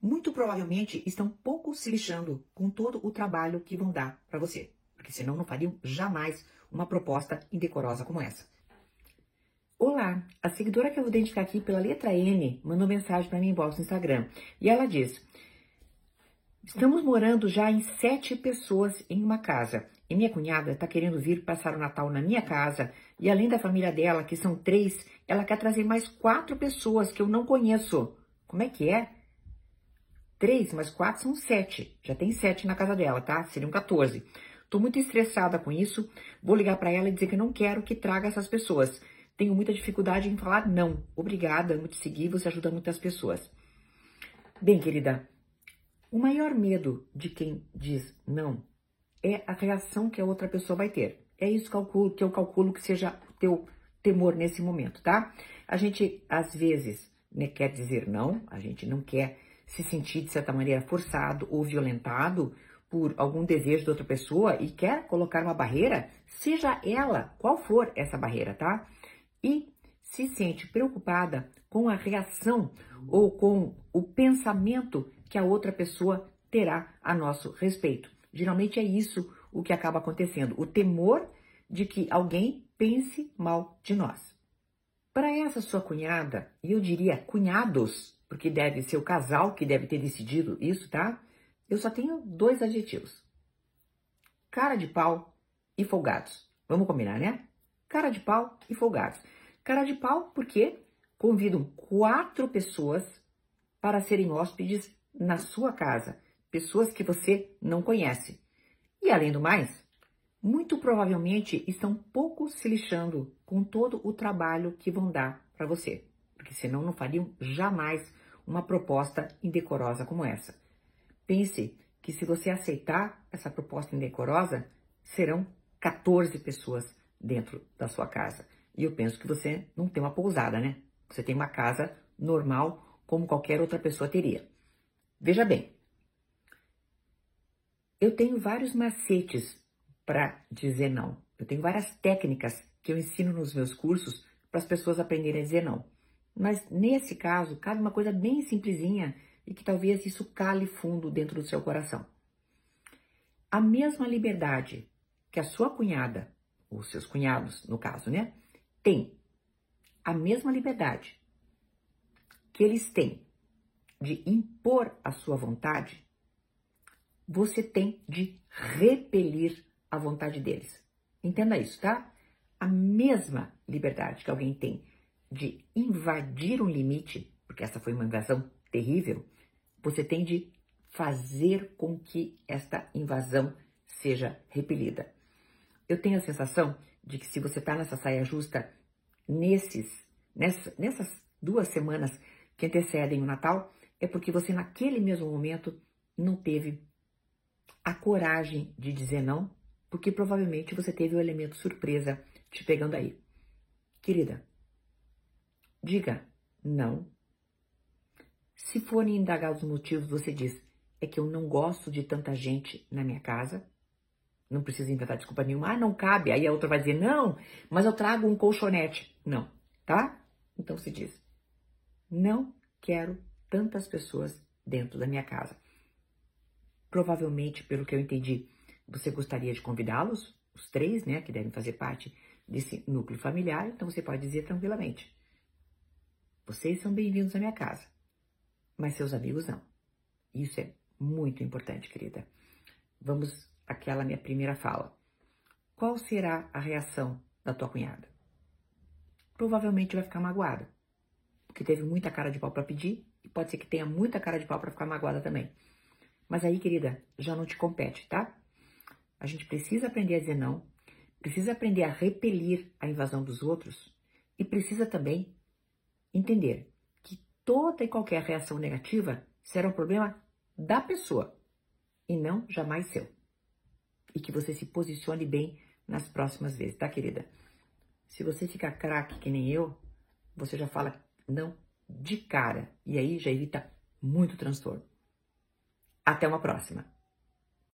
muito provavelmente estão pouco se lixando com todo o trabalho que vão dar para você, porque senão não fariam jamais uma proposta indecorosa como essa. Olá, a seguidora que eu vou identificar aqui pela letra N mandou mensagem para mim inbox no Instagram e ela diz: Estamos morando já em sete pessoas em uma casa e minha cunhada está querendo vir passar o Natal na minha casa e além da família dela, que são três, ela quer trazer mais quatro pessoas que eu não conheço. Como é que é? Três mais quatro são sete. Já tem sete na casa dela, tá? Seriam 14. Tô muito estressada com isso. Vou ligar para ela e dizer que não quero que traga essas pessoas. Tenho muita dificuldade em falar não. Obrigada, amo te seguir, você ajuda muitas pessoas. Bem, querida, o maior medo de quem diz não é a reação que a outra pessoa vai ter. É isso que eu calculo que seja o teu temor nesse momento, tá? A gente, às vezes, né, quer dizer não, a gente não quer se sentir, de certa maneira, forçado ou violentado por algum desejo de outra pessoa e quer colocar uma barreira, seja ela qual for essa barreira, tá? E se sente preocupada com a reação ou com o pensamento que a outra pessoa terá a nosso respeito. Geralmente é isso o que acaba acontecendo, o temor de que alguém pense mal de nós. Para essa sua cunhada, e eu diria cunhados, porque deve ser o casal que deve ter decidido isso, tá? Eu só tenho dois adjetivos: cara de pau e folgados. Vamos combinar, né? Cara de pau e folgados. Cara de pau porque convidam quatro pessoas para serem hóspedes na sua casa pessoas que você não conhece. E além do mais, muito provavelmente estão pouco se lixando com todo o trabalho que vão dar para você, porque senão não fariam jamais uma proposta indecorosa como essa. Pense que se você aceitar essa proposta indecorosa, serão 14 pessoas dentro da sua casa. E eu penso que você não tem uma pousada, né? Você tem uma casa normal, como qualquer outra pessoa teria. Veja bem, eu tenho vários macetes para dizer não. Eu tenho várias técnicas que eu ensino nos meus cursos para as pessoas aprenderem a dizer não. Mas nesse caso, cabe uma coisa bem simplesinha e que talvez isso cale fundo dentro do seu coração. A mesma liberdade que a sua cunhada, ou seus cunhados, no caso, né, tem, a mesma liberdade que eles têm de impor a sua vontade, você tem de repelir a vontade deles. Entenda isso, tá? A mesma liberdade que alguém tem de invadir um limite, porque essa foi uma invasão terrível, você tem de fazer com que esta invasão seja repelida. Eu tenho a sensação de que se você está nessa saia justa nesses, nessa, nessas duas semanas que antecedem o Natal, é porque você naquele mesmo momento não teve a coragem de dizer não, porque provavelmente você teve o elemento surpresa te pegando aí. Querida, diga não. Se forem indagar os motivos, você diz: é que eu não gosto de tanta gente na minha casa. Não precisa inventar desculpa nenhuma. Ah, não cabe. Aí a outra vai dizer: não, mas eu trago um colchonete. Não, tá? Então se diz: não quero tantas pessoas dentro da minha casa. Provavelmente, pelo que eu entendi, você gostaria de convidá-los, os três, né, que devem fazer parte desse núcleo familiar, então você pode dizer tranquilamente: vocês são bem-vindos à minha casa, mas seus amigos não. Isso é muito importante, querida. Vamos àquela minha primeira fala. Qual será a reação da tua cunhada? Provavelmente vai ficar magoada, porque teve muita cara de pau para pedir e pode ser que tenha muita cara de pau para ficar magoada também. Mas aí, querida, já não te compete, tá? A gente precisa aprender a dizer não, precisa aprender a repelir a invasão dos outros e precisa também entender que toda e qualquer reação negativa será um problema da pessoa e não jamais seu. E que você se posicione bem nas próximas vezes, tá, querida? Se você ficar craque que nem eu, você já fala não de cara e aí já evita muito transtorno. Até uma próxima!